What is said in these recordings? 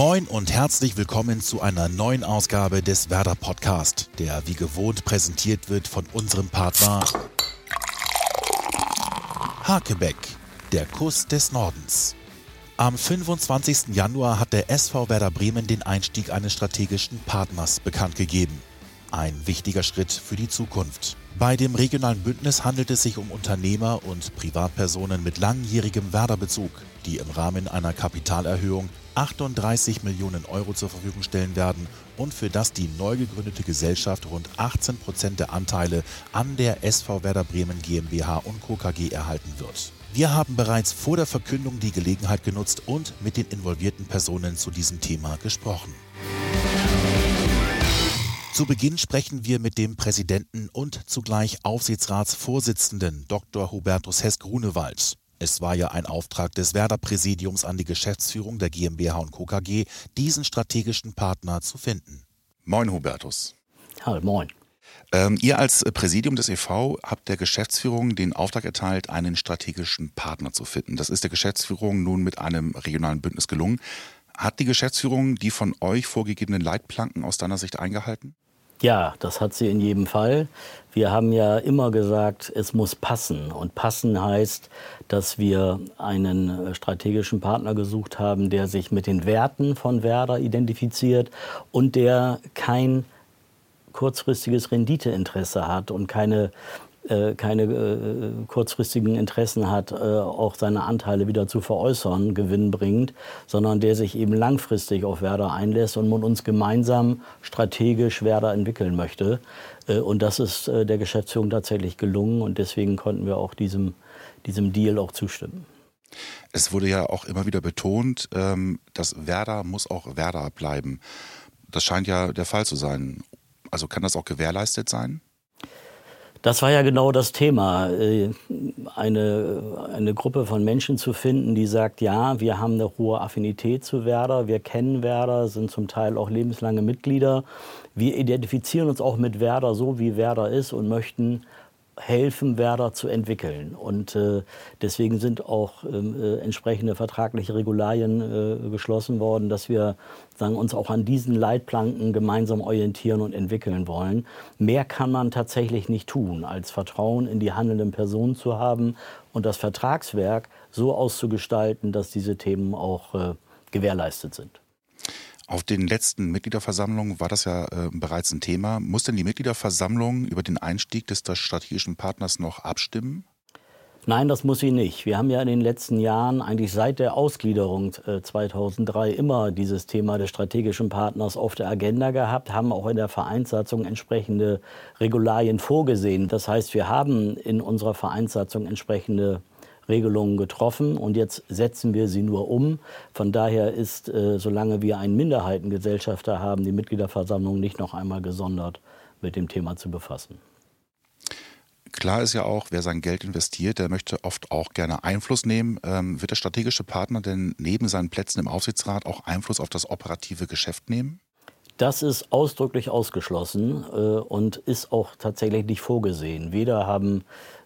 Moin und herzlich willkommen zu einer neuen Ausgabe des Werder Podcast, der wie gewohnt präsentiert wird von unserem Partner Hakebeck, der Kuss des Nordens. Am 25. Januar hat der SV Werder Bremen den Einstieg eines strategischen Partners bekannt gegeben. Ein wichtiger Schritt für die Zukunft. Bei dem regionalen Bündnis handelt es sich um Unternehmer und Privatpersonen mit langjährigem Werder-Bezug, die im Rahmen einer Kapitalerhöhung 38 Millionen Euro zur Verfügung stellen werden und für das die neu gegründete Gesellschaft rund 18 Prozent der Anteile an der SV Werder Bremen GmbH und Co. KG erhalten wird. Wir haben bereits vor der Verkündung die Gelegenheit genutzt und mit den involvierten Personen zu diesem Thema gesprochen. Zu Beginn sprechen wir mit dem Präsidenten und zugleich Aufsichtsratsvorsitzenden Dr. Hubertus Hess-Grunewald. Es war ja ein Auftrag des Werder-Präsidiums an die Geschäftsführung der GmbH und Co. KG, diesen strategischen Partner zu finden. Moin, Hubertus. Hallo, moin. Ähm, ihr als Präsidium des EV habt der Geschäftsführung den Auftrag erteilt, einen strategischen Partner zu finden. Das ist der Geschäftsführung nun mit einem regionalen Bündnis gelungen. Hat die Geschäftsführung die von euch vorgegebenen Leitplanken aus deiner Sicht eingehalten? Ja, das hat sie in jedem Fall. Wir haben ja immer gesagt, es muss passen. Und passen heißt, dass wir einen äh, strategischen Partner gesucht haben, der sich mit den Werten von Werder identifiziert und der kein kurzfristiges Renditeinteresse hat und keine keine äh, kurzfristigen Interessen hat, äh, auch seine Anteile wieder zu veräußern, gewinnbringend, sondern der sich eben langfristig auf Werder einlässt und mit uns gemeinsam strategisch Werder entwickeln möchte. Äh, und das ist äh, der Geschäftsführung tatsächlich gelungen und deswegen konnten wir auch diesem, diesem Deal auch zustimmen. Es wurde ja auch immer wieder betont, ähm, dass Werder muss auch Werder bleiben. Das scheint ja der Fall zu sein. Also kann das auch gewährleistet sein? Das war ja genau das Thema, äh, eine, eine Gruppe von Menschen zu finden, die sagt, ja, wir haben eine hohe Affinität zu Werder, wir kennen Werder, sind zum Teil auch lebenslange Mitglieder. Wir identifizieren uns auch mit Werder so, wie Werder ist und möchten helfen, Werder zu entwickeln. Und äh, deswegen sind auch ähm, äh, entsprechende vertragliche Regularien äh, geschlossen worden, dass wir sagen, uns auch an diesen Leitplanken gemeinsam orientieren und entwickeln wollen. Mehr kann man tatsächlich nicht tun, als Vertrauen in die handelnden Personen zu haben und das Vertragswerk so auszugestalten, dass diese Themen auch äh, gewährleistet sind. Auf den letzten Mitgliederversammlungen war das ja äh, bereits ein Thema. Muss denn die Mitgliederversammlung über den Einstieg des strategischen Partners noch abstimmen? Nein, das muss sie nicht. Wir haben ja in den letzten Jahren, eigentlich seit der Ausgliederung äh, 2003, immer dieses Thema des strategischen Partners auf der Agenda gehabt, haben auch in der Vereinssatzung entsprechende Regularien vorgesehen. Das heißt, wir haben in unserer Vereinssatzung entsprechende Regelungen getroffen und jetzt setzen wir sie nur um. Von daher ist, äh, solange wir einen Minderheitengesellschafter haben, die Mitgliederversammlung nicht noch einmal gesondert mit dem Thema zu befassen. Klar ist ja auch, wer sein Geld investiert, der möchte oft auch gerne Einfluss nehmen. Ähm, wird der strategische Partner denn neben seinen Plätzen im Aufsichtsrat auch Einfluss auf das operative Geschäft nehmen? Das ist ausdrücklich ausgeschlossen äh, und ist auch tatsächlich nicht vorgesehen. Weder haben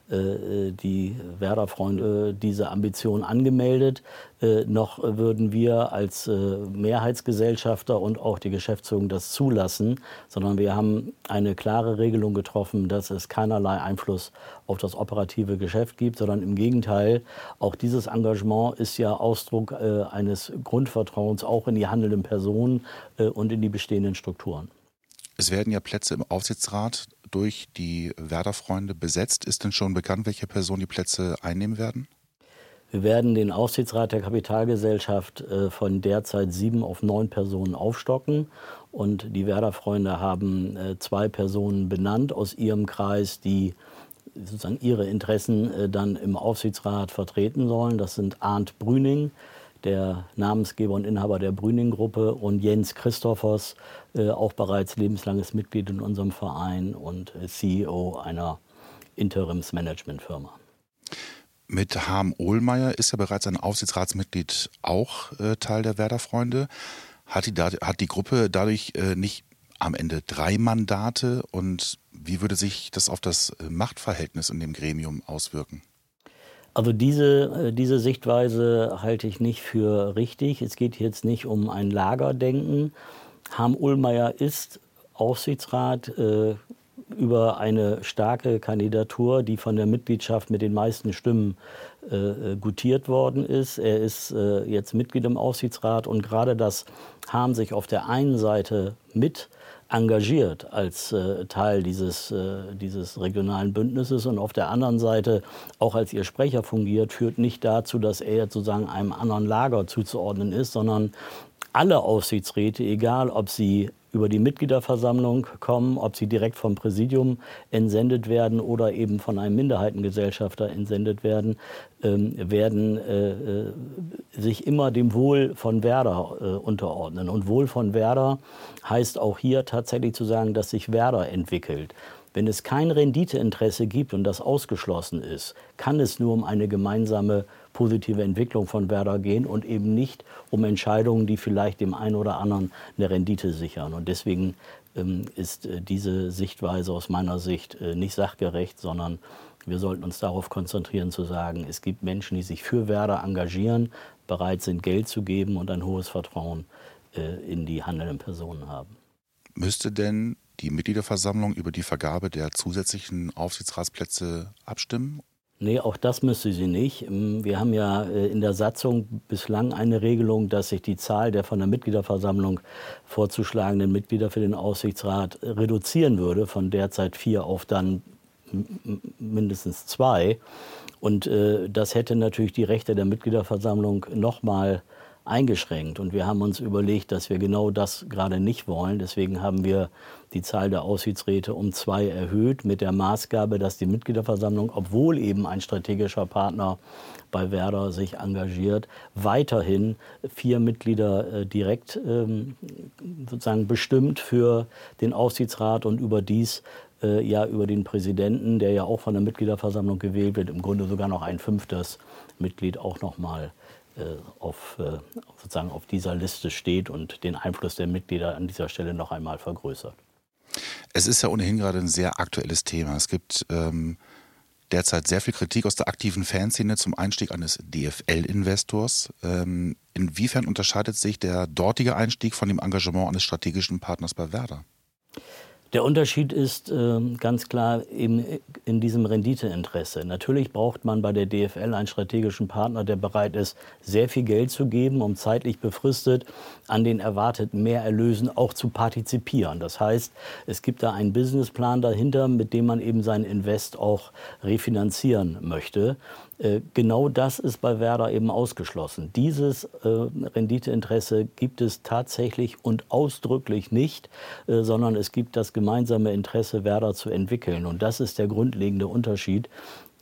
die Werder-Freunde diese Ambition angemeldet, äh, noch würden wir als äh, Mehrheitsgesellschafter und auch die Geschäftsführung das zulassen, sondern wir haben eine klare Regelung getroffen, dass es keinerlei Einfluss auf das operative Geschäft gibt, sondern im Gegenteil, auch dieses Engagement ist ja Ausdruck eines Grundvertrauens auch in die handelnden Personen und in die bestehenden Strukturen. Es werden ja Plätze im Aufsichtsrat durch die Werder-Freunde besetzt. Ist denn schon bekannt, welche Personen die Plätze einnehmen werden? Wir werden den Aufsichtsrat der Kapitalgesellschaft äh, von derzeit sieben auf neun Personen aufstocken. Und die Werder-Freunde haben äh, zwei Personen benannt aus ihrem Kreis, die sozusagen ihre Interessen äh, dann im Aufsichtsrat vertreten sollen. Das sind Arndt Brüning, der Namensgeber und Inhaber der Brüning-Gruppe, und Jens Christophers, äh, auch bereits lebenslanges Mitglied in unserem Verein und CEO einer Interimsmanagementfirma. Mit Harm Ohlmeier ist ja bereits ein Aufsichtsratsmitglied auch äh, Teil der Werder-Freunde. Hat die, hat die Gruppe dadurch äh, nicht am Ende drei Mandate und wie würde sich das auf das äh, Machtverhältnis in dem Gremium auswirken? Also diese, äh, diese Sichtweise halte ich nicht für richtig. Es geht jetzt nicht um ein Lagerdenken. Harm-Ullmeier ist Aufsichtsrat äh, über eine starke Kandidatur, die von der Mitgliedschaft mit den meisten Stimmen äh, äh gutiert worden ist. Er ist äh, jetzt Mitglied im Aufsichtsrat und gerade das Harm sich auf der einen Seite mit engagiert als äh, Teil dieses, äh, dieses regionalen Bündnisses. Und auf der anderen Seite auch als ihr Sprecher fungiert, führt nicht dazu, dass er sozusagen einem anderen Lager zuzuordnen ist, sondern alle Aufsichtsräte, egal ob sie über die Mitgliederversammlung kommen, ob sie direkt vom Präsidium entsendet werden oder eben von einem Minderheitengesellschafter entsendet werden, ähm, werden äh, äh, sich immer dem Wohl von Werder äh, unterordnen. Und Wohl von Werder heißt auch hier tatsächlich zu sagen, dass sich Werder entwickelt. Wenn es kein Renditeinteresse gibt und das ausgeschlossen ist, kann es nur um eine gemeinsame positive Entwicklung von Werder gehen und eben nicht um Entscheidungen, die vielleicht dem einen oder anderen eine Rendite sichern. Und deswegen ähm, ist äh, diese Sichtweise aus meiner Sicht äh, nicht sachgerecht, sondern wir sollten uns darauf konzentrieren zu sagen, es gibt Menschen, die sich für Werder engagieren, bereit sind, Geld zu geben und ein hohes Vertrauen äh, in die handelnden Personen haben. Müsste denn die Mitgliederversammlung über die Vergabe der zusätzlichen Aufsichtsratsplätze abstimmen? Nee, auch das müsste sie nicht. Ähm, wir haben ja äh, in der Satzung bislang eine Regelung, dass sich die Zahl der von der Mitgliederversammlung vorzuschlagenden Mitglieder für den Aufsichtsrat reduzieren würde, von derzeit vier auf dann mindestens zwei. Und äh, das hätte natürlich die Rechte der Mitgliederversammlung nochmal eingeschränkt. Und wir haben uns überlegt, dass wir genau das gerade nicht wollen. Deswegen haben wir die Zahl der Aussichtsräte um zwei erhöht, mit der Maßgabe, dass die Mitgliederversammlung, obwohl eben ein strategischer Partner bei Werder sich engagiert, weiterhin vier Mitglieder äh, direkt ähm, sozusagen bestimmt für den Aufsichtsrat und überdies äh, ja über den Präsidenten, der ja auch von der Mitgliederversammlung gewählt wird, im Grunde sogar noch ein fünftes Mitglied auch noch mal äh, auf, äh, sozusagen auf dieser Liste steht und den Einfluss der Mitglieder an dieser Stelle noch einmal vergrößert. Es ist ja ohnehin gerade ein sehr aktuelles Thema. Es gibt ähm, derzeit sehr viel Kritik aus der aktiven Fanszene zum Einstieg eines DFL-Investors. Ähm, inwiefern unterscheidet sich der dortige Einstieg von dem Engagement eines strategischen Partners bei Werder? Der Unterschied ist äh, ganz klar eben in diesem Renditeinteresse. Natürlich braucht man bei der DFL einen strategischen Partner, der bereit ist, sehr viel Geld zu geben, um zeitlich befristet an den erwarteten Mehrerlösen auch zu partizipieren. Das heißt, es gibt da einen Businessplan dahinter, mit dem man eben sein Invest auch refinanzieren möchte. Äh, genau das ist bei Werder eben ausgeschlossen. Dieses äh, Renditeinteresse gibt es tatsächlich und ausdrücklich nicht, äh, sondern es gibt das gemeinsame Interesse, Werder zu entwickeln. Und das ist der grundlegende Unterschied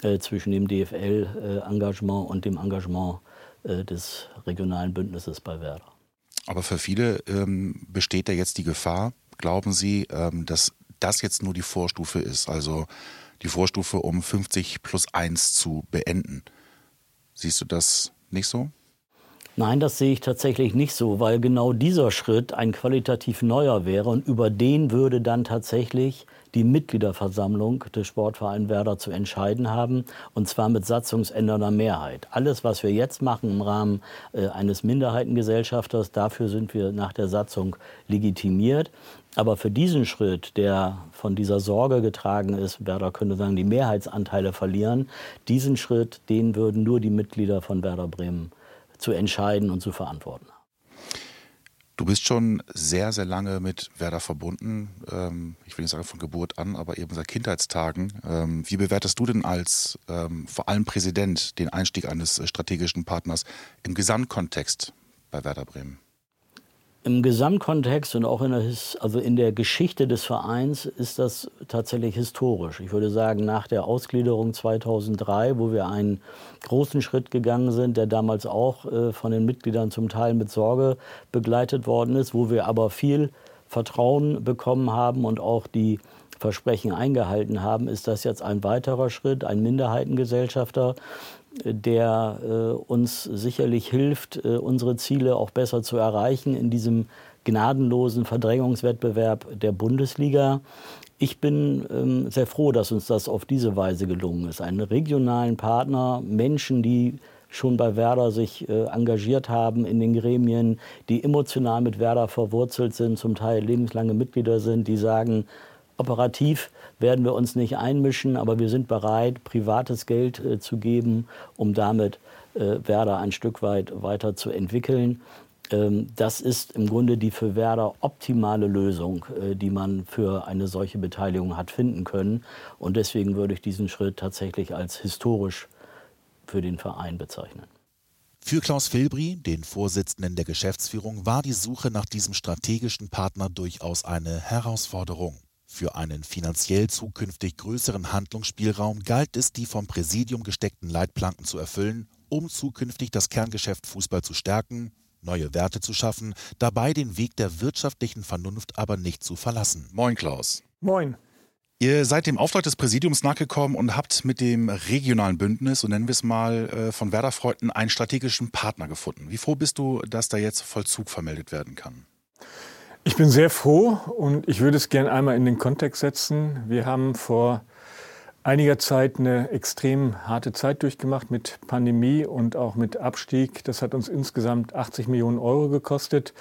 äh, zwischen dem DFL-Engagement und dem Engagement äh, des regionalen Bündnisses bei Werder. Aber für viele ähm, besteht da jetzt die Gefahr, glauben Sie, ähm, dass das jetzt nur die Vorstufe ist? Also die Vorstufe um 50 plus 1 zu beenden. Siehst du das nicht so? Nein, das sehe ich tatsächlich nicht so, weil genau dieser Schritt ein qualitativ neuer wäre und über den würde dann tatsächlich die Mitgliederversammlung des Sportvereins Werder zu entscheiden haben, und zwar mit satzungsändernder Mehrheit. Alles, was wir jetzt machen im Rahmen äh, eines Minderheitengesellschafters, dafür sind wir nach der Satzung legitimiert. Aber für diesen Schritt, der von dieser Sorge getragen ist, Werder könnte sagen, die Mehrheitsanteile verlieren, diesen Schritt, den würden nur die Mitglieder von Werder Bremen zu entscheiden und zu verantworten. Du bist schon sehr, sehr lange mit Werder verbunden. Ähm, ich will nicht sagen von Geburt an, aber eben seit Kindheitstagen. Ähm, wie bewertest du denn als ähm, vor allem Präsident den Einstieg eines strategischen Partners im Gesamtkontext bei Werder Bremen? Im Gesamtkontext und auch in der, also in der Geschichte des Vereins ist das tatsächlich historisch. Ich würde sagen, nach der Ausgliederung 2003, wo wir einen großen Schritt gegangen sind, der damals auch äh, von den Mitgliedern zum Teil mit Sorge begleitet worden ist, wo wir aber viel Vertrauen bekommen haben und auch die Versprechen eingehalten haben, ist das jetzt ein weiterer Schritt, ein Minderheitengesellschafter, der äh, uns sicherlich hilft, äh, unsere Ziele auch besser zu erreichen in diesem gnadenlosen Verdrängungswettbewerb der Bundesliga. Ich bin ähm, sehr froh, dass uns das auf diese Weise gelungen ist. Einen regionalen Partner, Menschen, die schon bei Werder sich äh, engagiert haben in den Gremien, die emotional mit Werder verwurzelt sind, zum Teil lebenslange Mitglieder sind, die sagen, operativ werden wir uns nicht einmischen, aber wir sind bereit, privates Geld äh, zu geben, um damit äh, Werder ein Stück weit weiter zu entwickeln. Ähm, das ist im Grunde die für Werder optimale Lösung, äh, die man für eine solche Beteiligung hat finden können. Und deswegen würde ich diesen Schritt tatsächlich als historisch für den Verein bezeichnen. Für Klaus Filbri, den Vorsitzenden der Geschäftsführung, war die Suche nach diesem strategischen Partner durchaus eine Herausforderung. Für einen finanziell zukünftig größeren Handlungsspielraum galt es, die vom Präsidium gesteckten Leitplanken zu erfüllen, um zukünftig das Kerngeschäft Fußball zu stärken, neue Werte zu schaffen, dabei den Weg der wirtschaftlichen Vernunft aber nicht zu verlassen. Moin Klaus. Moin. Ihr seid dem Auftrag des Präsidiums nachgekommen und habt mit dem regionalen Bündnis, so nennen wir es mal, äh, von Werder Freuden einen strategischen Partner gefunden. Wie froh bist du, dass da jetzt Vollzug vermeldet werden kann? Ich bin sehr froh und ich würde es gerne einmal in den Kontext setzen. Wir haben vor einiger Zeit eine extrem harte Zeit durchgemacht mit Pandemie und auch mit Abstieg. Das hat uns insgesamt 80 Millionen Euro gekostet.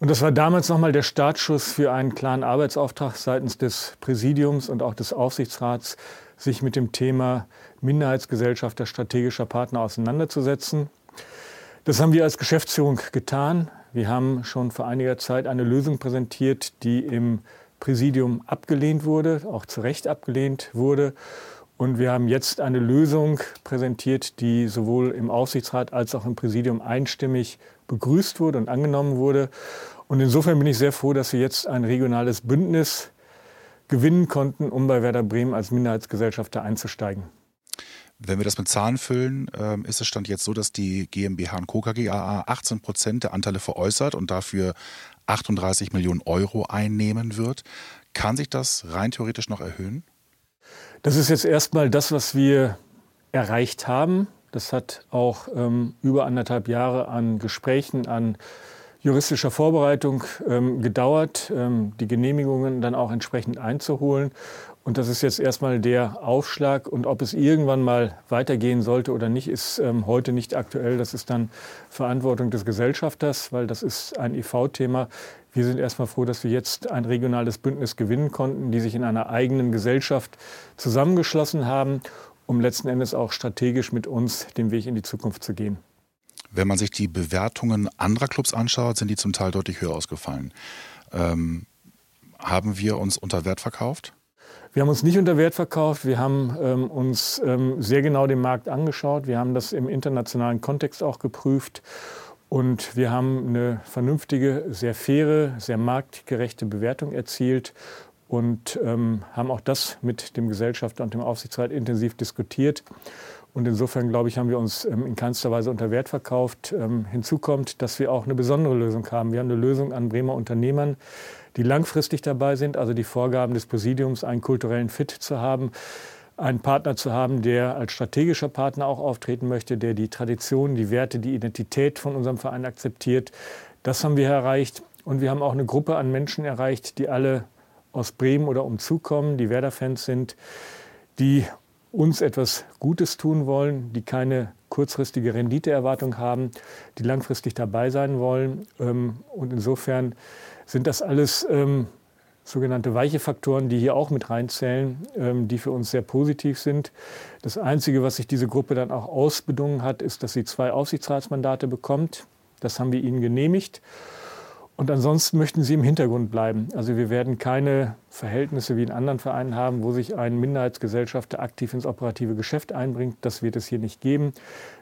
Und das war damals nochmal der Startschuss für einen klaren Arbeitsauftrag seitens des Präsidiums und auch des Aufsichtsrats, sich mit dem Thema Minderheitsgesellschafter strategischer Partner auseinanderzusetzen. Das haben wir als Geschäftsführung getan. Wir haben schon vor einiger Zeit eine Lösung präsentiert, die im Präsidium abgelehnt wurde, auch zu Recht abgelehnt wurde. Und wir haben jetzt eine Lösung präsentiert, die sowohl im Aufsichtsrat als auch im Präsidium einstimmig begrüßt wurde und angenommen wurde. Und insofern bin ich sehr froh, dass wir jetzt ein regionales Bündnis gewinnen konnten, um bei Werder Bremen als Minderheitsgesellschafter einzusteigen. Wenn wir das mit Zahlen füllen, ähm, ist es Stand jetzt so, dass die GmbH und Co. KGaA 18 Prozent der Anteile veräußert und dafür 38 Millionen Euro einnehmen wird. Kann sich das rein theoretisch noch erhöhen? Das ist jetzt erstmal das, was wir erreicht haben. Das hat auch ähm, über anderthalb Jahre an Gesprächen, an juristischer Vorbereitung ähm, gedauert, ähm, die Genehmigungen dann auch entsprechend einzuholen. Und das ist jetzt erstmal der Aufschlag. Und ob es irgendwann mal weitergehen sollte oder nicht, ist ähm, heute nicht aktuell. Das ist dann Verantwortung des Gesellschafters, weil das ist ein IV-Thema. Wir sind erstmal froh, dass wir jetzt ein regionales Bündnis gewinnen konnten, die sich in einer eigenen Gesellschaft zusammengeschlossen haben um letzten Endes auch strategisch mit uns den Weg in die Zukunft zu gehen. Wenn man sich die Bewertungen anderer Clubs anschaut, sind die zum Teil deutlich höher ausgefallen. Ähm, haben wir uns unter Wert verkauft? Wir haben uns nicht unter Wert verkauft. Wir haben ähm, uns ähm, sehr genau den Markt angeschaut. Wir haben das im internationalen Kontext auch geprüft. Und wir haben eine vernünftige, sehr faire, sehr marktgerechte Bewertung erzielt und ähm, haben auch das mit dem Gesellschafter und dem Aufsichtsrat intensiv diskutiert. Und insofern, glaube ich, haben wir uns ähm, in keinster Weise unter Wert verkauft. Ähm, hinzu kommt, dass wir auch eine besondere Lösung haben. Wir haben eine Lösung an Bremer Unternehmern, die langfristig dabei sind, also die Vorgaben des Präsidiums, einen kulturellen Fit zu haben, einen Partner zu haben, der als strategischer Partner auch auftreten möchte, der die Tradition, die Werte, die Identität von unserem Verein akzeptiert. Das haben wir erreicht. Und wir haben auch eine Gruppe an Menschen erreicht, die alle aus Bremen oder umzukommen, die Werder-Fans sind, die uns etwas Gutes tun wollen, die keine kurzfristige Renditeerwartung haben, die langfristig dabei sein wollen. Ähm, und insofern sind das alles ähm, sogenannte weiche Faktoren, die hier auch mit reinzählen, ähm, die für uns sehr positiv sind. Das Einzige, was sich diese Gruppe dann auch ausbedungen hat, ist, dass sie zwei Aufsichtsratsmandate bekommt. Das haben wir ihnen genehmigt. Und ansonsten möchten sie im Hintergrund bleiben. Also wir werden keine Verhältnisse wie in anderen Vereinen haben, wo sich ein Minderheitsgesellschafter aktiv ins operative Geschäft einbringt. Das wird es hier nicht geben.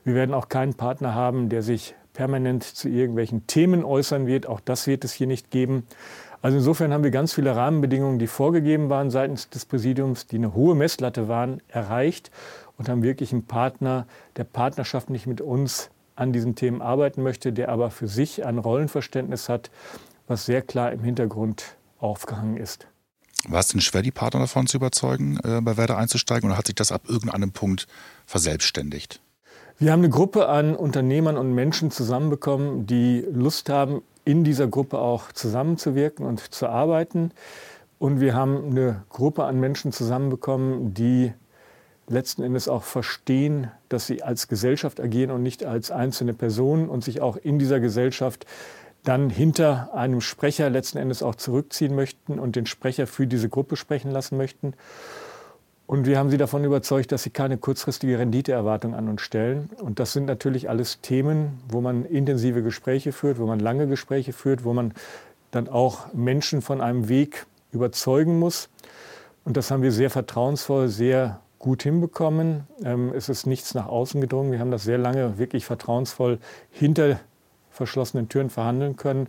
Wir werden auch keinen Partner haben, der sich permanent zu irgendwelchen Themen äußern wird. Auch das wird es hier nicht geben. Also insofern haben wir ganz viele Rahmenbedingungen, die vorgegeben waren seitens des Präsidiums, die eine hohe Messlatte waren, erreicht und haben wirklich einen Partner, der partnerschaftlich mit uns an diesen Themen arbeiten möchte, der aber für sich ein Rollenverständnis hat, was sehr klar im Hintergrund aufgehangen ist. War es denn schwer, die Partner davon zu überzeugen, äh, bei Werder einzusteigen oder hat sich das ab irgendeinem Punkt verselbstständigt? Wir haben eine Gruppe an Unternehmern und Menschen zusammenbekommen, die Lust haben, in dieser Gruppe auch zusammenzuwirken und zu arbeiten. Und wir haben eine Gruppe an Menschen zusammenbekommen, die letzten Endes auch verstehen, dass sie als Gesellschaft agieren und nicht als einzelne Personen und sich auch in dieser Gesellschaft dann hinter einem Sprecher letzten Endes auch zurückziehen möchten und den Sprecher für diese Gruppe sprechen lassen möchten. Und wir haben sie davon überzeugt, dass sie keine kurzfristige Renditeerwartung an uns stellen. Und das sind natürlich alles Themen, wo man intensive Gespräche führt, wo man lange Gespräche führt, wo man dann auch Menschen von einem Weg überzeugen muss. Und das haben wir sehr vertrauensvoll, sehr gut hinbekommen. Ähm, es ist nichts nach außen gedrungen. Wir haben das sehr lange wirklich vertrauensvoll hinter verschlossenen Türen verhandeln können.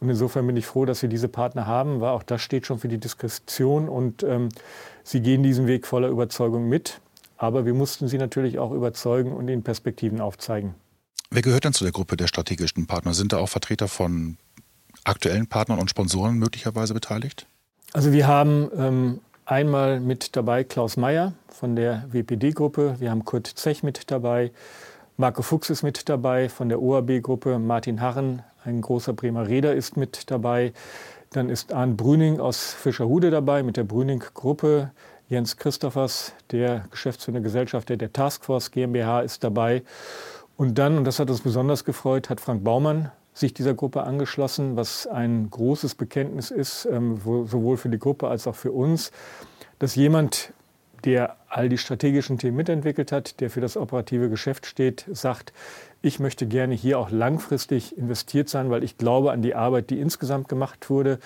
Und insofern bin ich froh, dass wir diese Partner haben, weil auch das steht schon für die Diskretion und ähm, sie gehen diesen Weg voller Überzeugung mit. Aber wir mussten sie natürlich auch überzeugen und ihnen Perspektiven aufzeigen. Wer gehört denn zu der Gruppe der strategischen Partner? Sind da auch Vertreter von aktuellen Partnern und Sponsoren möglicherweise beteiligt? Also wir haben ähm, einmal mit dabei Klaus Meyer von der WPD-Gruppe, wir haben Kurt Zech mit dabei, Marco Fuchs ist mit dabei von der OAB-Gruppe, Martin Harren, ein großer Bremer Räder, ist mit dabei. Dann ist Arndt Brüning aus Fischerhude dabei mit der Brüning-Gruppe. Jens Christophers, der geschäftsführende Gesellschafter der Taskforce GmbH, ist dabei. Und dann, und das hat uns besonders gefreut, hat Frank Baumann sich dieser Gruppe angeschlossen, was ein großes Bekenntnis ist, ähm, sowohl für die Gruppe als auch für uns, dass jemand, der all die strategischen Themen mitentwickelt hat, der für das operative Geschäft steht, sagt, ich möchte gerne hier auch langfristig investiert sein, weil ich glaube an die Arbeit, die insgesamt gemacht wurde.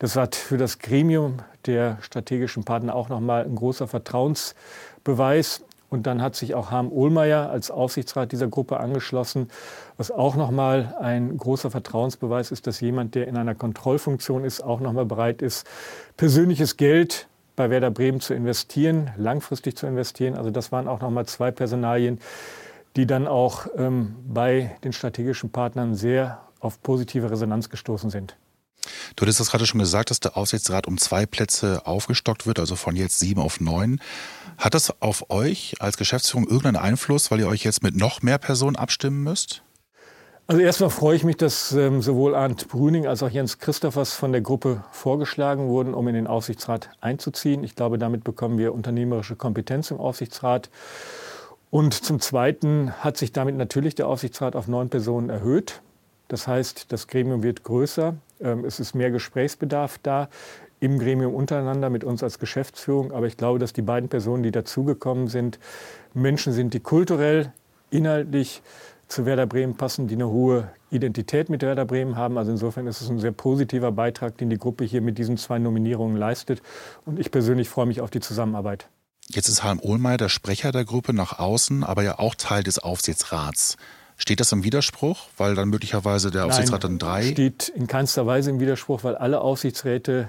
Das war für das Gremium der strategischen Partner auch nochmal ein großer Vertrauensbeweis. Und dann hat sich auch Harm Ohlmeier als Aufsichtsrat dieser Gruppe angeschlossen, was auch nochmal ein großer Vertrauensbeweis ist, dass jemand, der in einer Kontrollfunktion ist, auch nochmal bereit ist, persönliches Geld bei Werder Bremen zu investieren, langfristig zu investieren. Also das waren auch nochmal zwei Personalien, die dann auch ähm, bei den strategischen Partnern sehr auf positive Resonanz gestoßen sind. Du hattest das gerade schon gesagt, dass der Aufsichtsrat um zwei Plätze aufgestockt wird, also von jetzt sieben auf neun. Hat das auf euch als Geschäftsführung irgendeinen Einfluss, weil ihr euch jetzt mit noch mehr Personen abstimmen müsst? Also erstmal freue ich mich, dass ähm, sowohl Arndt Brüning als auch Jens Christophers von der Gruppe vorgeschlagen wurden, um in den Aufsichtsrat einzuziehen. Ich glaube, damit bekommen wir unternehmerische Kompetenz im Aufsichtsrat. Und zum Zweiten hat sich damit natürlich der Aufsichtsrat auf neun Personen erhöht. Das heißt, das Gremium wird größer. Ähm, es ist mehr Gesprächsbedarf da im Gremium untereinander mit uns als Geschäftsführung. Aber ich glaube, dass die beiden Personen, die dazugekommen sind, Menschen sind, die kulturell, inhaltlich zu Werder Bremen passen, die eine hohe Identität mit Werder Bremen haben. Also insofern ist es ein sehr positiver Beitrag, den die Gruppe hier mit diesen zwei Nominierungen leistet. Und ich persönlich freue mich auf die Zusammenarbeit. Jetzt ist Harm Ohlmeier der Sprecher der Gruppe nach außen, aber ja auch Teil des Aufsichtsrats. Steht das im Widerspruch, weil dann möglicherweise der Aufsichtsrat Nein, dann drei? steht in keinster Weise im Widerspruch, weil alle Aufsichtsräte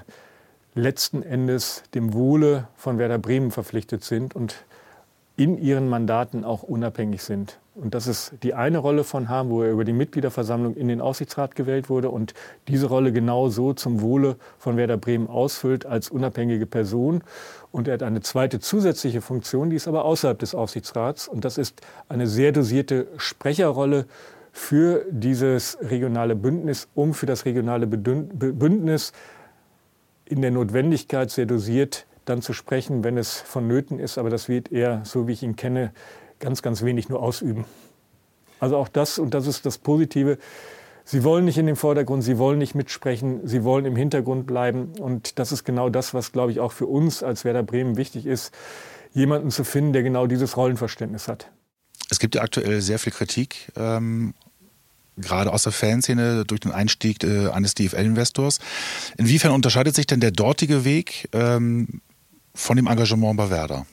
letzten Endes dem Wohle von Werder Bremen verpflichtet sind und in ihren Mandaten auch unabhängig sind. Und das ist die eine Rolle von Harm, wo er über die Mitgliederversammlung in den Aufsichtsrat gewählt wurde und diese Rolle genau so zum Wohle von Werder Bremen ausfüllt als unabhängige Person. Und er hat eine zweite zusätzliche Funktion, die ist aber außerhalb des Aufsichtsrats. Und das ist eine sehr dosierte Sprecherrolle für dieses regionale Bündnis, um für das regionale Bündnis in der Notwendigkeit sehr dosiert dann zu sprechen, wenn es vonnöten ist. Aber das wird er, so wie ich ihn kenne, ganz, ganz wenig nur ausüben. Also auch das, und das ist das Positive, Sie wollen nicht in den Vordergrund, sie wollen nicht mitsprechen, sie wollen im Hintergrund bleiben. Und das ist genau das, was, glaube ich, auch für uns als Werder Bremen wichtig ist, jemanden zu finden, der genau dieses Rollenverständnis hat. Es gibt ja aktuell sehr viel Kritik, ähm, gerade aus der Fanszene durch den Einstieg äh, eines DFL-Investors. Inwiefern unterscheidet sich denn der dortige Weg ähm, von dem Engagement bei Werder?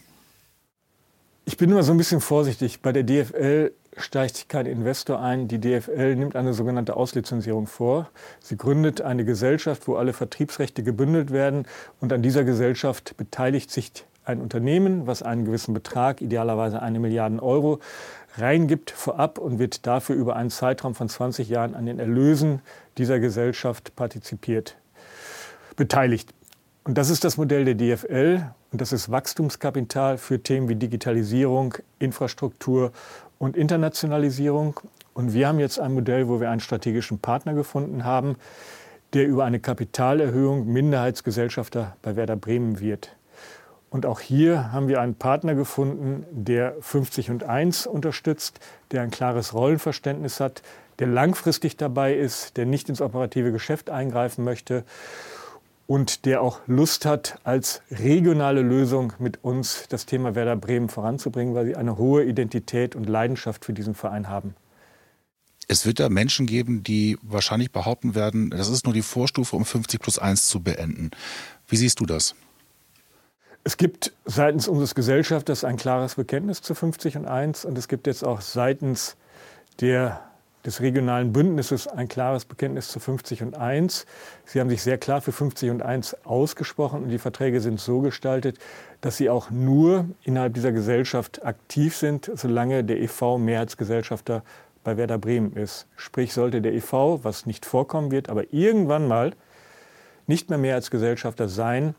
Ich bin immer so ein bisschen vorsichtig. Bei der DFL steigt kein Investor ein. Die DFL nimmt eine sogenannte Auslizenzierung vor. Sie gründet eine Gesellschaft, wo alle Vertriebsrechte gebündelt werden. Und an dieser Gesellschaft beteiligt sich ein Unternehmen, was einen gewissen Betrag, idealerweise eine Milliarde Euro, reingibt vorab und wird dafür über einen Zeitraum von 20 Jahren an den Erlösen dieser Gesellschaft partizipiert, beteiligt. Und das ist das Modell der DFL und das ist Wachstumskapital für Themen wie Digitalisierung, Infrastruktur und Internationalisierung. Und wir haben jetzt ein Modell, wo wir einen strategischen Partner gefunden haben, der über eine Kapitalerhöhung Minderheitsgesellschafter bei Werder Bremen wird. Und auch hier haben wir einen Partner gefunden, der 50 und 1 unterstützt, der ein klares Rollenverständnis hat, der langfristig dabei ist, der nicht ins operative Geschäft eingreifen möchte und der auch Lust hat, als regionale Lösung mit uns das Thema Werder Bremen voranzubringen, weil sie eine hohe Identität und Leidenschaft für diesen Verein haben. Es wird da Menschen geben, die wahrscheinlich behaupten werden, das ist nur die Vorstufe, um 50 plus 1 zu beenden. Wie siehst du das? Es gibt seitens unseres Gesellschafters ein klares Bekenntnis zu 50 und 1 und es gibt jetzt auch seitens der, des regionalen Bündnisses ein klares Bekenntnis zu 50 und 1. Sie haben sich sehr klar für 50 und 1 ausgesprochen und die Verträge sind so gestaltet, dass sie auch nur innerhalb dieser Gesellschaft aktiv sind, solange der EV Mehrheitsgesellschafter bei Werder Bremen ist. Sprich, sollte der EV, was nicht vorkommen wird, aber irgendwann mal nicht mehr Mehrheitsgesellschafter sein,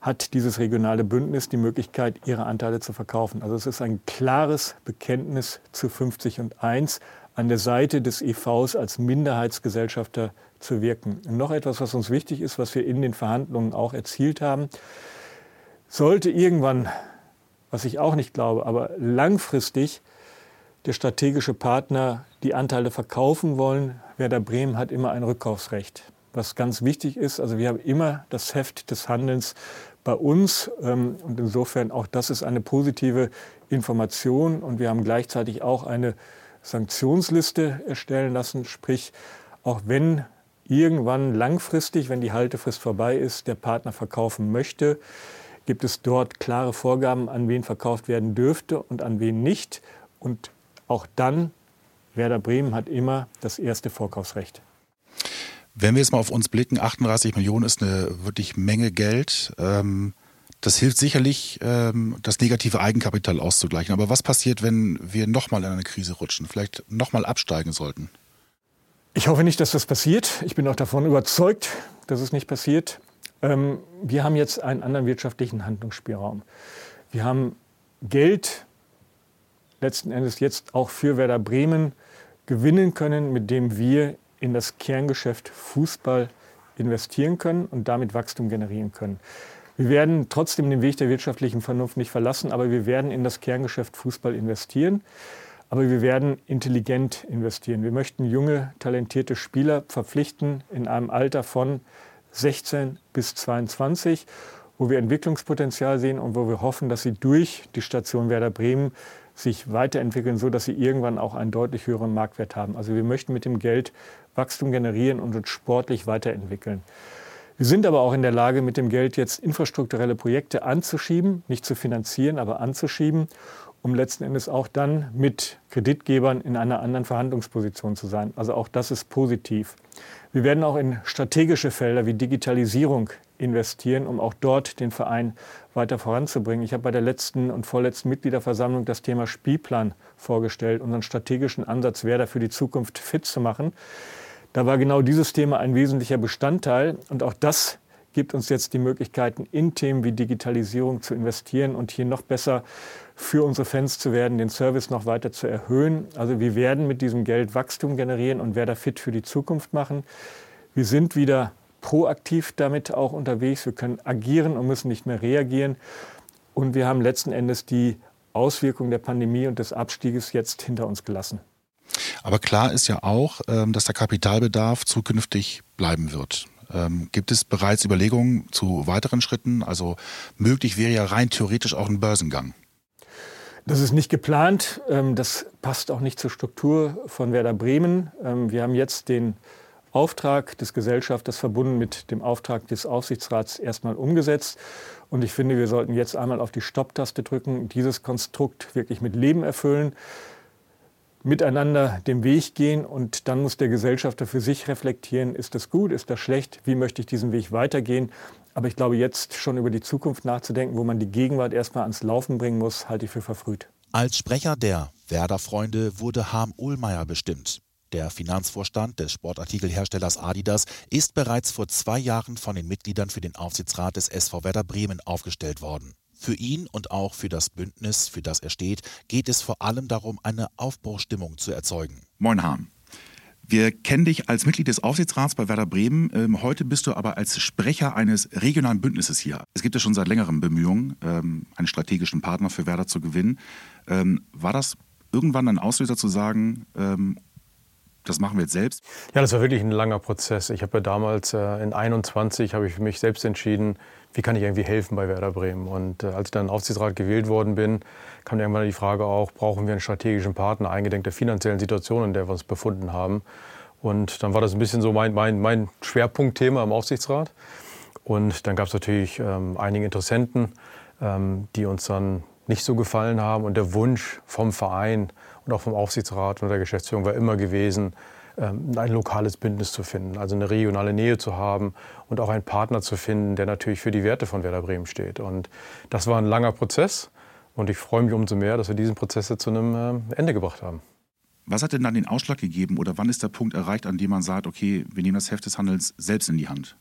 hat dieses regionale Bündnis die Möglichkeit, ihre Anteile zu verkaufen. Also es ist ein klares Bekenntnis zu 50 und 1 an der Seite des EVs als Minderheitsgesellschafter zu wirken. Und noch etwas, was uns wichtig ist, was wir in den Verhandlungen auch erzielt haben. Sollte irgendwann, was ich auch nicht glaube, aber langfristig der strategische Partner die Anteile verkaufen wollen, Werder Bremen hat immer ein Rückkaufsrecht. Was ganz wichtig ist, also wir haben immer das Heft des Handelns bei uns. Ähm, und insofern auch das ist eine positive Information. Und wir haben gleichzeitig auch eine Sanktionsliste erstellen lassen. Sprich, auch wenn irgendwann langfristig, wenn die Haltefrist vorbei ist, der Partner verkaufen möchte, gibt es dort klare Vorgaben, an wen verkauft werden dürfte und an wen nicht. Und auch dann, Werder Bremen hat immer das erste Vorkaufsrecht. Wenn wir jetzt mal auf uns blicken, 38 Millionen ist eine wirklich Menge Geld. Ähm, das hilft sicherlich, ähm, das negative Eigenkapital auszugleichen. Aber was passiert, wenn wir nochmal in eine Krise rutschen, vielleicht nochmal absteigen sollten? Ich hoffe nicht, dass das passiert. Ich bin auch davon überzeugt, dass es nicht passiert. Ähm, wir haben jetzt einen anderen wirtschaftlichen Handlungsspielraum. Wir haben Geld letzten Endes jetzt auch für Werder Bremen gewinnen können, mit dem wir in das Kerngeschäft Fußball investieren können und damit Wachstum generieren können. Wir werden trotzdem den Weg der wirtschaftlichen Vernunft nicht verlassen, aber wir werden in das Kerngeschäft Fußball investieren. Aber wir werden intelligent investieren. Wir möchten junge, talentierte Spieler verpflichten in einem Alter von 16 bis 22, wo wir Entwicklungspotenzial sehen und wo wir hoffen, dass sie durch die Station Werder Bremen sich weiterentwickeln, so dass sie irgendwann auch einen deutlich höheren Marktwert haben. Also wir möchten mit dem Geld Wachstum generieren und uns sportlich weiterentwickeln. Wir sind aber auch in der Lage, mit dem Geld jetzt infrastrukturelle Projekte anzuschieben, nicht zu finanzieren, aber anzuschieben, um letzten Endes auch dann mit Kreditgebern in einer anderen Verhandlungsposition zu sein. Also auch das ist positiv. Wir werden auch in strategische Felder wie Digitalisierung investieren, um auch dort den Verein weiter voranzubringen. Ich habe bei der letzten und vorletzten Mitgliederversammlung das Thema Spielplan vorgestellt, unseren strategischen Ansatz, Werder für die Zukunft fit zu machen. Da war genau dieses Thema ein wesentlicher Bestandteil und auch das gibt uns jetzt die Möglichkeiten, in Themen wie Digitalisierung zu investieren und hier noch besser für unsere Fans zu werden, den Service noch weiter zu erhöhen. Also wir werden mit diesem Geld Wachstum generieren und Werder fit für die Zukunft machen. Wir sind wieder proaktiv damit auch unterwegs. Wir können agieren und müssen nicht mehr reagieren. Und wir haben letzten Endes die Auswirkungen der Pandemie und des Abstieges jetzt hinter uns gelassen. Aber klar ist ja auch, ähm, dass der Kapitalbedarf zukünftig bleiben wird. Ähm, gibt es bereits Überlegungen zu weiteren Schritten? Also möglich wäre ja rein theoretisch auch ein Börsengang. Das ist nicht geplant. Ähm, das passt auch nicht zur Struktur von Werder Bremen. Wir haben jetzt den Auftrag des Gesellschafters verbunden mit dem Auftrag des Aufsichtsrats erstmal umgesetzt. Und ich finde, wir sollten jetzt einmal auf die Stopptaste drücken, dieses Konstrukt wirklich mit Leben erfüllen, miteinander den Weg gehen und dann muss der Gesellschafter für sich reflektieren, ist das gut, ist das schlecht, wie möchte ich diesen Weg weitergehen. Aber ich glaube, jetzt schon über die Zukunft nachzudenken, wo man die Gegenwart erstmal ans Laufen bringen muss, halte ich für verfrüht. Als Sprecher der Werder-Freunde wurde Harm Ohlmeier bestimmt. Der Finanzvorstand des Sportartikelherstellers Adidas ist bereits vor zwei Jahren von den Mitgliedern für den Aufsichtsrat des SV Werder Bremen aufgestellt worden. Für ihn und auch für das Bündnis, für das er steht, geht es vor allem darum, eine Aufbruchstimmung zu erzeugen. Moin Hahn. Wir kennen dich als Mitglied des Aufsichtsrats bei Werder Bremen. Ähm, heute bist du aber als Sprecher eines regionalen Bündnisses hier. Es gibt ja schon seit längerem Bemühungen, ähm, einen strategischen Partner für Werder zu gewinnen. Ähm, war das irgendwann ein Auslöser zu sagen, das machen wir jetzt selbst? Ja, das war wirklich ein langer Prozess. Ich habe ja damals äh, in 21 habe ich für mich selbst entschieden, wie kann ich irgendwie helfen bei Werder Bremen. Und äh, als ich dann in Aufsichtsrat gewählt worden bin, kam irgendwann die Frage auch, brauchen wir einen strategischen Partner, eingedenk der finanziellen Situation, in der wir uns befunden haben. Und dann war das ein bisschen so mein, mein, mein Schwerpunktthema im Aufsichtsrat. Und dann gab es natürlich ähm, einige Interessenten, ähm, die uns dann nicht so gefallen haben. Und der Wunsch vom Verein und auch vom Aufsichtsrat und der Geschäftsführung war immer gewesen, ähm, ein lokales Bündnis zu finden, also eine regionale Nähe zu haben und auch einen Partner zu finden, der natürlich für die Werte von Werder Bremen steht. Und das war ein langer Prozess und ich freue mich umso mehr, dass wir diesen Prozess jetzt zu einem ähm, Ende gebracht haben. Was hat denn dann den Ausschlag gegeben oder wann ist der Punkt erreicht, an dem man sagt, okay, wir nehmen das Heft des Handels selbst in die Hand?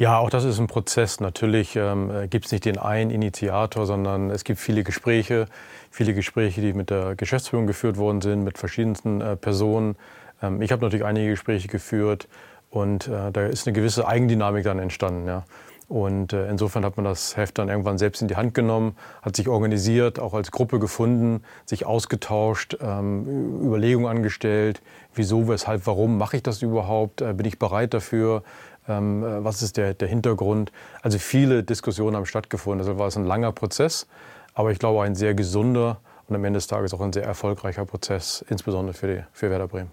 Ja, auch das ist ein Prozess. Natürlich ähm, äh, gibt es nicht den einen Initiator, sondern es gibt viele Gespräche, viele Gespräche, die mit der Geschäftsführung geführt worden sind, mit verschiedensten äh, Personen. Ähm, ich habe natürlich einige Gespräche geführt und äh, da ist eine gewisse Eigendynamik dann entstanden. Ja. Und äh, insofern hat man das Heft dann irgendwann selbst in die Hand genommen, hat sich organisiert, auch als Gruppe gefunden, sich ausgetauscht, ähm, Überlegungen angestellt, wieso, weshalb, warum mache ich das überhaupt, äh, bin ich bereit dafür, was ist der, der Hintergrund. Also viele Diskussionen haben stattgefunden. Also war es ein langer Prozess, aber ich glaube ein sehr gesunder und am Ende des Tages auch ein sehr erfolgreicher Prozess, insbesondere für, die, für Werder Bremen.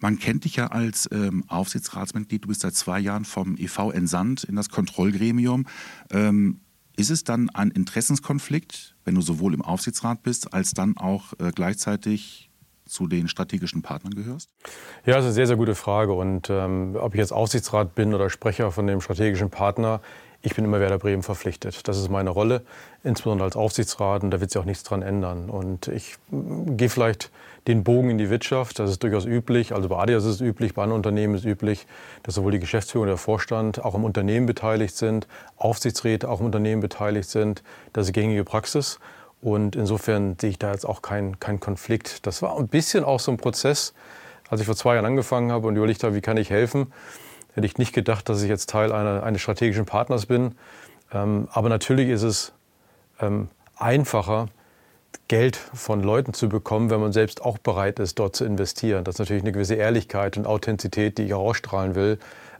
Man kennt dich ja als ähm, Aufsichtsratsmitglied. Du bist seit zwei Jahren vom EV entsandt in das Kontrollgremium. Ähm, ist es dann ein Interessenskonflikt, wenn du sowohl im Aufsichtsrat bist, als dann auch äh, gleichzeitig zu den strategischen Partnern gehörst? Ja, das ist eine sehr, sehr gute Frage. Und ähm, ob ich jetzt Aufsichtsrat bin oder Sprecher von dem strategischen Partner, ich bin immer Werder Bremen verpflichtet. Das ist meine Rolle, insbesondere als Aufsichtsrat. Und da wird sich auch nichts dran ändern. Und ich mm, gehe vielleicht den Bogen in die Wirtschaft. Das ist durchaus üblich. Also bei Adidas ist es üblich, bei anderen Unternehmen ist es üblich, dass sowohl die Geschäftsführung und der Vorstand auch im Unternehmen beteiligt sind, Aufsichtsräte auch im Unternehmen beteiligt sind. Das ist gängige Praxis. Und insofern sehe ich da jetzt auch keinen kein Konflikt. Das war ein bisschen auch so ein Prozess, als ich vor zwei Jahren angefangen habe und überlegt habe, wie kann ich helfen. Hätte ich nicht gedacht, dass ich jetzt Teil einer, eines strategischen Partners bin. Ähm, aber natürlich ist es ähm, einfacher, Geld von Leuten zu bekommen, wenn man selbst auch bereit ist, dort zu investieren. Das ist natürlich eine gewisse Ehrlichkeit und Authentizität, die ich auch ausstrahlen will.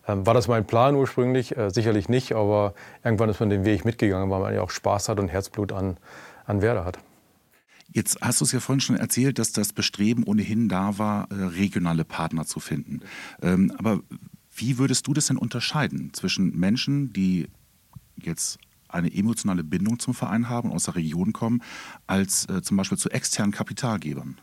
Ähm, war das mein Plan ursprünglich? Äh, sicherlich nicht, aber irgendwann ist man den Weg mitgegangen, weil man ja auch Spaß hat und Herzblut an, an Werder hat. Jetzt hast du es ja vorhin schon erzählt, dass das Bestreben ohnehin da war, äh, regionale Partner zu finden. Ähm, aber wie würdest du das denn unterscheiden zwischen Menschen, die jetzt eine emotionale Bindung zum Verein haben und aus der Region kommen, als äh, zum Beispiel zu externen Kapitalgebern?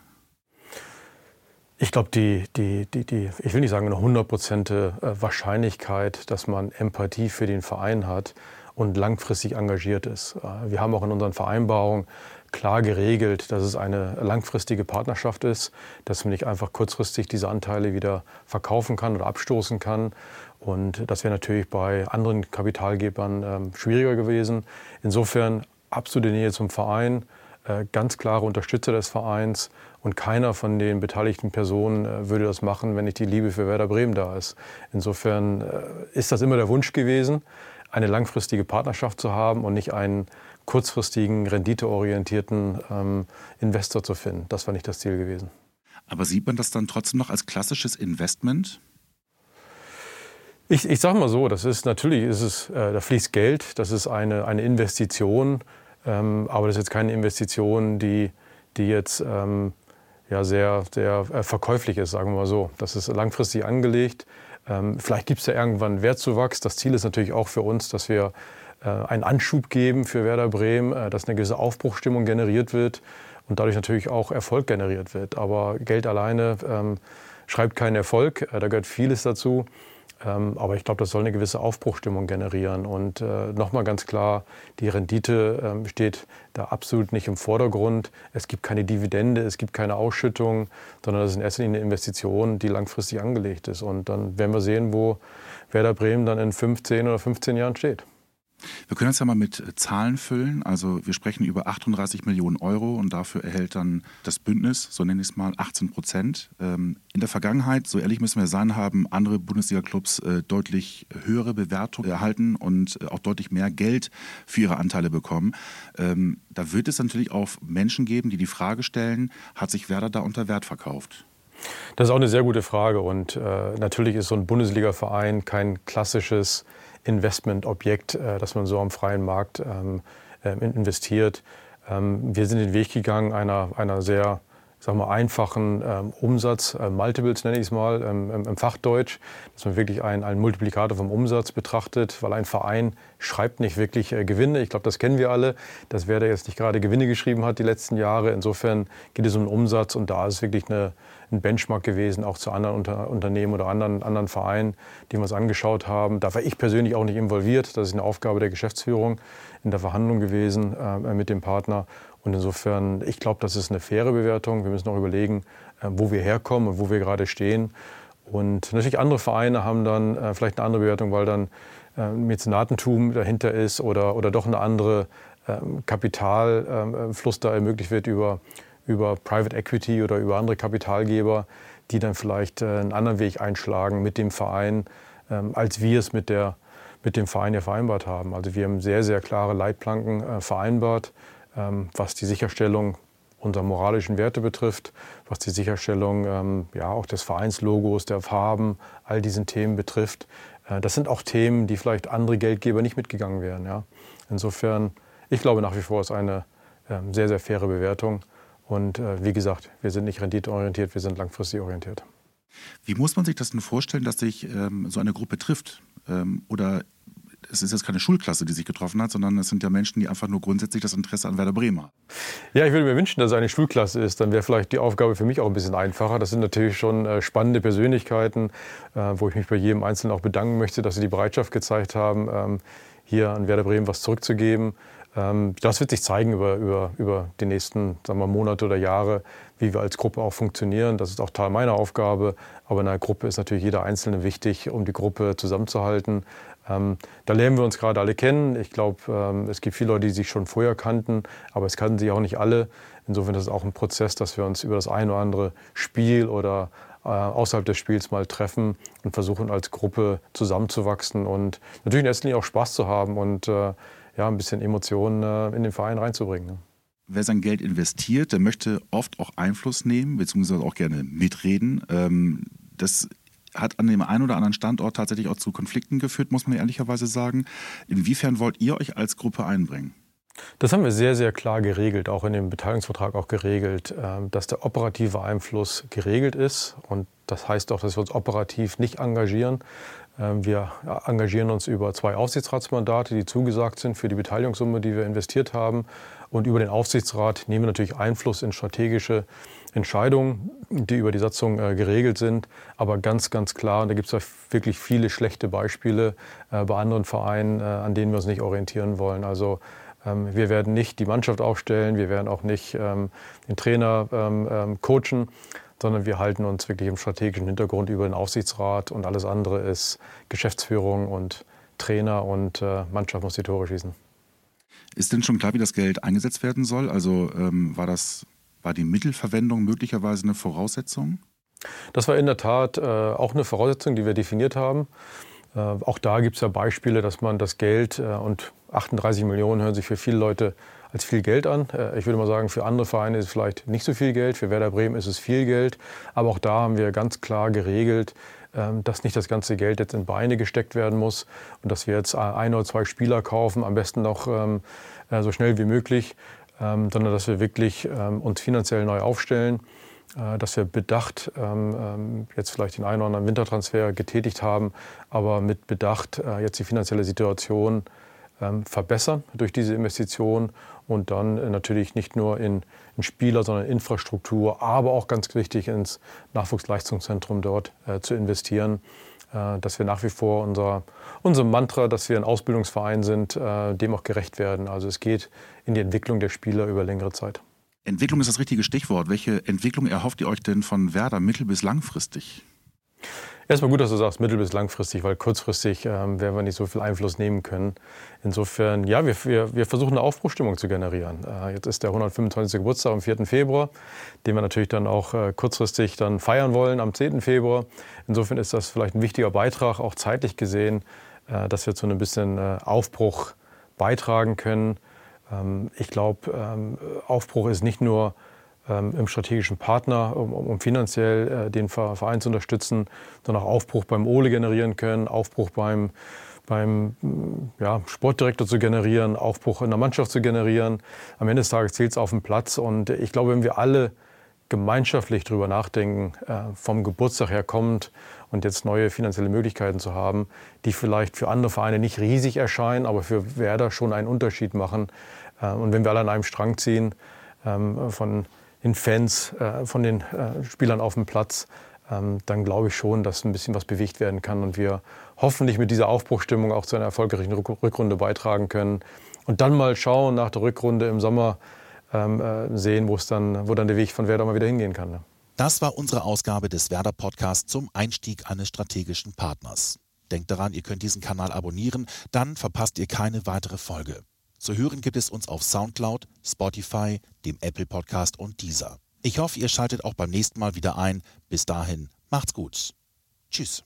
Ich glaube, die, die, die, die, ich will nicht sagen eine hundertprozentige äh, Wahrscheinlichkeit, dass man Empathie für den Verein hat, und langfristig engagiert ist. Äh, wir haben auch in unseren Vereinbarungen klar geregelt, dass es eine langfristige Partnerschaft ist, dass man nicht einfach kurzfristig diese Anteile wieder verkaufen kann oder abstoßen kann. Und das wäre natürlich bei anderen Kapitalgebern äh, schwieriger gewesen. Insofern absolute Nähe zum Verein, äh, ganz klare Unterstützer des Vereins und keiner von den beteiligten Personen äh, würde das machen, wenn nicht die Liebe für Werder Bremen da ist. Insofern ist das immer der Wunsch gewesen eine langfristige Partnerschaft zu haben und nicht einen kurzfristigen, renditeorientierten ähm, Investor zu finden. Das war nicht das Ziel gewesen. Aber sieht man das dann trotzdem noch als klassisches Investment? Ich, ich sage mal so, das ist natürlich ist es, äh, da fließt Geld, das ist eine, eine Investition, ähm, aber das ist jetzt keine Investition, die, die jetzt ähm, ja, sehr, sehr äh, verkäuflich ist, sagen wir mal so. Das ist langfristig angelegt. Ähm, vielleicht gibt es ja irgendwann Wertzuwachs. Das Ziel ist natürlich auch für uns, dass wir äh, einen Anschub geben für Werder Bremen, äh, dass eine gewisse Aufbruchstimmung generiert wird und dadurch natürlich auch Erfolg generiert wird. Aber Geld alleine ähm, schreibt keinen Erfolg. Äh, da gehört vieles dazu. Ähm, aber ich glaube, das soll eine gewisse Aufbruchstimmung generieren. Und äh, nochmal ganz klar, die Rendite ähm, steht da absolut nicht im Vordergrund. Es gibt keine Dividende, es gibt keine Ausschüttung, sondern das ist in erster Linie eine Investition, die langfristig angelegt ist. Und dann werden wir sehen, wo Werder Bremen dann in 15 oder 15 Jahren steht. Wir können das ja mal mit äh, Zahlen füllen. Also wir sprechen über 38 Millionen Euro und dafür erhält dann das Bündnis, so nenne ich es mal, 18 Prozent. Ähm, in der Vergangenheit, so ehrlich müssen wir sein, haben andere Bundesliga-Clubs äh, deutlich höhere Bewertungen erhalten und äh, auch deutlich mehr Geld für ihre Anteile bekommen. Ähm, da wird es natürlich auch Menschen geben, die die Frage stellen, hat sich Werder da unter Wert verkauft? Das ist auch eine sehr gute Frage und äh, natürlich ist so ein Bundesliga-Verein kein klassisches Investmentobjekt, äh, das man so am freien Markt ähm, äh, investiert. Ähm, wir sind den Weg gegangen einer, einer sehr sag mal, einfachen ähm, Umsatz, äh, Multiples nenne ich es mal ähm, im Fachdeutsch, dass man wirklich einen, einen Multiplikator vom Umsatz betrachtet, weil ein Verein schreibt nicht wirklich äh, Gewinne. Ich glaube, das kennen wir alle, dass wer da jetzt nicht gerade Gewinne geschrieben hat die letzten Jahre. Insofern geht es um den Umsatz und da ist wirklich eine, ein Benchmark gewesen, auch zu anderen Unter Unternehmen oder anderen, anderen Vereinen, die wir uns angeschaut haben. Da war ich persönlich auch nicht involviert. Das ist eine Aufgabe der Geschäftsführung in der Verhandlung gewesen äh, mit dem Partner. Und insofern, ich glaube, das ist eine faire Bewertung. Wir müssen auch überlegen, äh, wo wir herkommen und wo wir gerade stehen. Und natürlich andere Vereine haben dann äh, vielleicht eine andere Bewertung, weil dann äh, Mäzenatentum dahinter ist oder, oder doch eine andere ähm, Kapitalfluss ähm, da ermöglicht wird über über Private Equity oder über andere Kapitalgeber, die dann vielleicht äh, einen anderen Weg einschlagen mit dem Verein, ähm, als wir es mit, der, mit dem Verein ja vereinbart haben. Also wir haben sehr, sehr klare Leitplanken äh, vereinbart, ähm, was die Sicherstellung unserer moralischen Werte betrifft, was die Sicherstellung ähm, ja, auch des Vereinslogos, der Farben, all diesen Themen betrifft. Äh, das sind auch Themen, die vielleicht andere Geldgeber nicht mitgegangen wären. Ja. Insofern, ich glaube nach wie vor ist eine sehr, sehr faire Bewertung. Und äh, wie gesagt, wir sind nicht renditeorientiert, wir sind langfristig orientiert. Wie muss man sich das denn vorstellen, dass sich ähm, so eine Gruppe trifft? Ähm, oder es ist jetzt keine Schulklasse, die sich getroffen hat, sondern es sind ja Menschen, die einfach nur grundsätzlich das Interesse an Werder Bremen haben. Ja, ich würde mir wünschen, dass es eine Schulklasse ist. Dann wäre vielleicht die Aufgabe für mich auch ein bisschen einfacher. Das sind natürlich schon äh, spannende Persönlichkeiten, äh, wo ich mich bei jedem Einzelnen auch bedanken möchte, dass sie die Bereitschaft gezeigt haben, ähm, hier an Werder Bremen was zurückzugeben. Ähm, das wird sich zeigen über, über, über die nächsten sagen wir, Monate oder Jahre, wie wir als Gruppe auch funktionieren. Das ist auch Teil meiner Aufgabe. Aber in einer Gruppe ist natürlich jeder Einzelne wichtig, um die Gruppe zusammenzuhalten. Ähm, da lernen wir uns gerade alle kennen. Ich glaube, ähm, es gibt viele Leute, die sich schon vorher kannten, aber es kannten sich auch nicht alle. Insofern ist es auch ein Prozess, dass wir uns über das ein oder andere Spiel oder äh, außerhalb des Spiels mal treffen und versuchen als Gruppe zusammenzuwachsen und natürlich in erster auch Spaß zu haben und äh, ja, ein bisschen Emotionen äh, in den Verein reinzubringen. Ne? Wer sein Geld investiert, der möchte oft auch Einfluss nehmen, beziehungsweise auch gerne mitreden. Ähm, das hat an dem einen oder anderen Standort tatsächlich auch zu Konflikten geführt, muss man ehrlicherweise sagen. Inwiefern wollt ihr euch als Gruppe einbringen? Das haben wir sehr, sehr klar geregelt, auch in dem Beteiligungsvertrag auch geregelt, ähm, dass der operative Einfluss geregelt ist. Und das heißt auch, dass wir uns operativ nicht engagieren, wir engagieren uns über zwei Aufsichtsratsmandate, die zugesagt sind für die Beteiligungssumme, die wir investiert haben. Und über den Aufsichtsrat nehmen wir natürlich Einfluss in strategische Entscheidungen, die über die Satzung äh, geregelt sind. Aber ganz, ganz klar, und da gibt es wirklich viele schlechte Beispiele äh, bei anderen Vereinen, äh, an denen wir uns nicht orientieren wollen. Also ähm, wir werden nicht die Mannschaft aufstellen, wir werden auch nicht ähm, den Trainer coachen sondern wir halten uns wirklich im strategischen Hintergrund über den Aufsichtsrat und alles andere ist Geschäftsführung und Trainer und äh, Mannschaft muss die Tore schießen. Ist denn schon klar, wie das Geld eingesetzt werden soll? Also ähm, war, das, war die Mittelverwendung möglicherweise eine Voraussetzung? Das war in der Tat äh, auch eine Voraussetzung, die wir definiert haben. Äh, auch da gibt es ja Beispiele, dass man das Geld äh, und 38 Millionen hören sich für viele Leute als viel Geld an. Äh, ich würde mal sagen, für andere Vereine ist es vielleicht nicht so viel Geld. Für Werder Bremen ist es viel Geld. Aber auch da haben wir ganz klar geregelt, ähm, dass nicht das ganze Geld jetzt in Beine gesteckt werden muss und dass wir jetzt ein oder zwei Spieler kaufen, am besten noch ähm, äh, so schnell wie möglich, ähm, sondern dass wir wirklich uns finanziell neu aufstellen äh, dass wir bedacht jetzt vielleicht den einen oder anderen Wintertransfer getätigt haben, aber mit Bedacht jetzt die finanzielle Situation verbessern durch diese Investition und dann äh, natürlich nicht nur in, in, Spieler, sondern in Infrastruktur, aber auch ganz wichtig ins Nachwuchsleistungszentrum dort äh, zu investieren, äh, dass wir nach wie vor unser, unser Mantra, dass wir ein Ausbildungsverein sind, äh, dem auch gerecht werden. Also es geht in die Entwicklung der Spieler über längere Zeit. Entwicklung ist das richtige Stichwort. Welche Entwicklung erhofft ihr euch denn von Werder mittel- bis langfristig? Erstmal gut, dass du sagst, mittel- bis langfristig, weil kurzfristig ähm, werden wir nicht so viel Einfluss nehmen können. Insofern, ja, wir, wir, wir versuchen eine Aufbruchstimmung zu generieren. Äh, jetzt ist der 125. Geburtstag am 4. Februar, den wir natürlich dann auch äh, kurzfristig dann feiern wollen am 10. Februar. Insofern ist das vielleicht ein wichtiger Beitrag, auch zeitlich gesehen, äh, dass wir zu einem bisschen äh, Aufbruch beitragen können. Ähm, ich glaube, ähm, Aufbruch ist nicht nur im strategischen Partner, um, um finanziell äh, den Verein zu unterstützen, sondern auch Aufbruch beim Ole generieren können, Aufbruch beim, beim mm, ja, Sportdirektor zu generieren, Aufbruch in der Mannschaft zu generieren. Am Ende des Tages zählt es auf dem Platz. Und ich glaube, wenn wir alle gemeinschaftlich darüber nachdenken, äh, vom Geburtstag her kommt und jetzt neue finanzielle Möglichkeiten zu haben, die vielleicht für andere Vereine nicht riesig erscheinen, aber für Werder schon einen Unterschied machen. Äh, und wenn wir alle an einem Strang ziehen, ähm, von den Fans, äh, von den äh, Spielern auf dem Platz, ähm, dann glaube ich schon, dass ein bisschen was bewegt werden kann und wir hoffentlich mit dieser Aufbruchstimmung auch zu einer erfolgreichen Rückrunde beitragen können. Und dann mal schauen nach der Rückrunde im Sommer ähm, äh, sehen, wo es dann, wo dann der Weg von Werder mal wieder hingehen kann. Ne? Das war unsere Ausgabe des Werder Podcasts zum Einstieg eines strategischen Partners. Denkt daran, ihr könnt diesen Kanal abonnieren, dann verpasst ihr keine weitere Folge. Zu hören gibt es uns auf Soundcloud, Spotify, dem Apple Podcast und dieser. Ich hoffe, ihr schaltet auch beim nächsten Mal wieder ein. Bis dahin, macht's gut. Tschüss.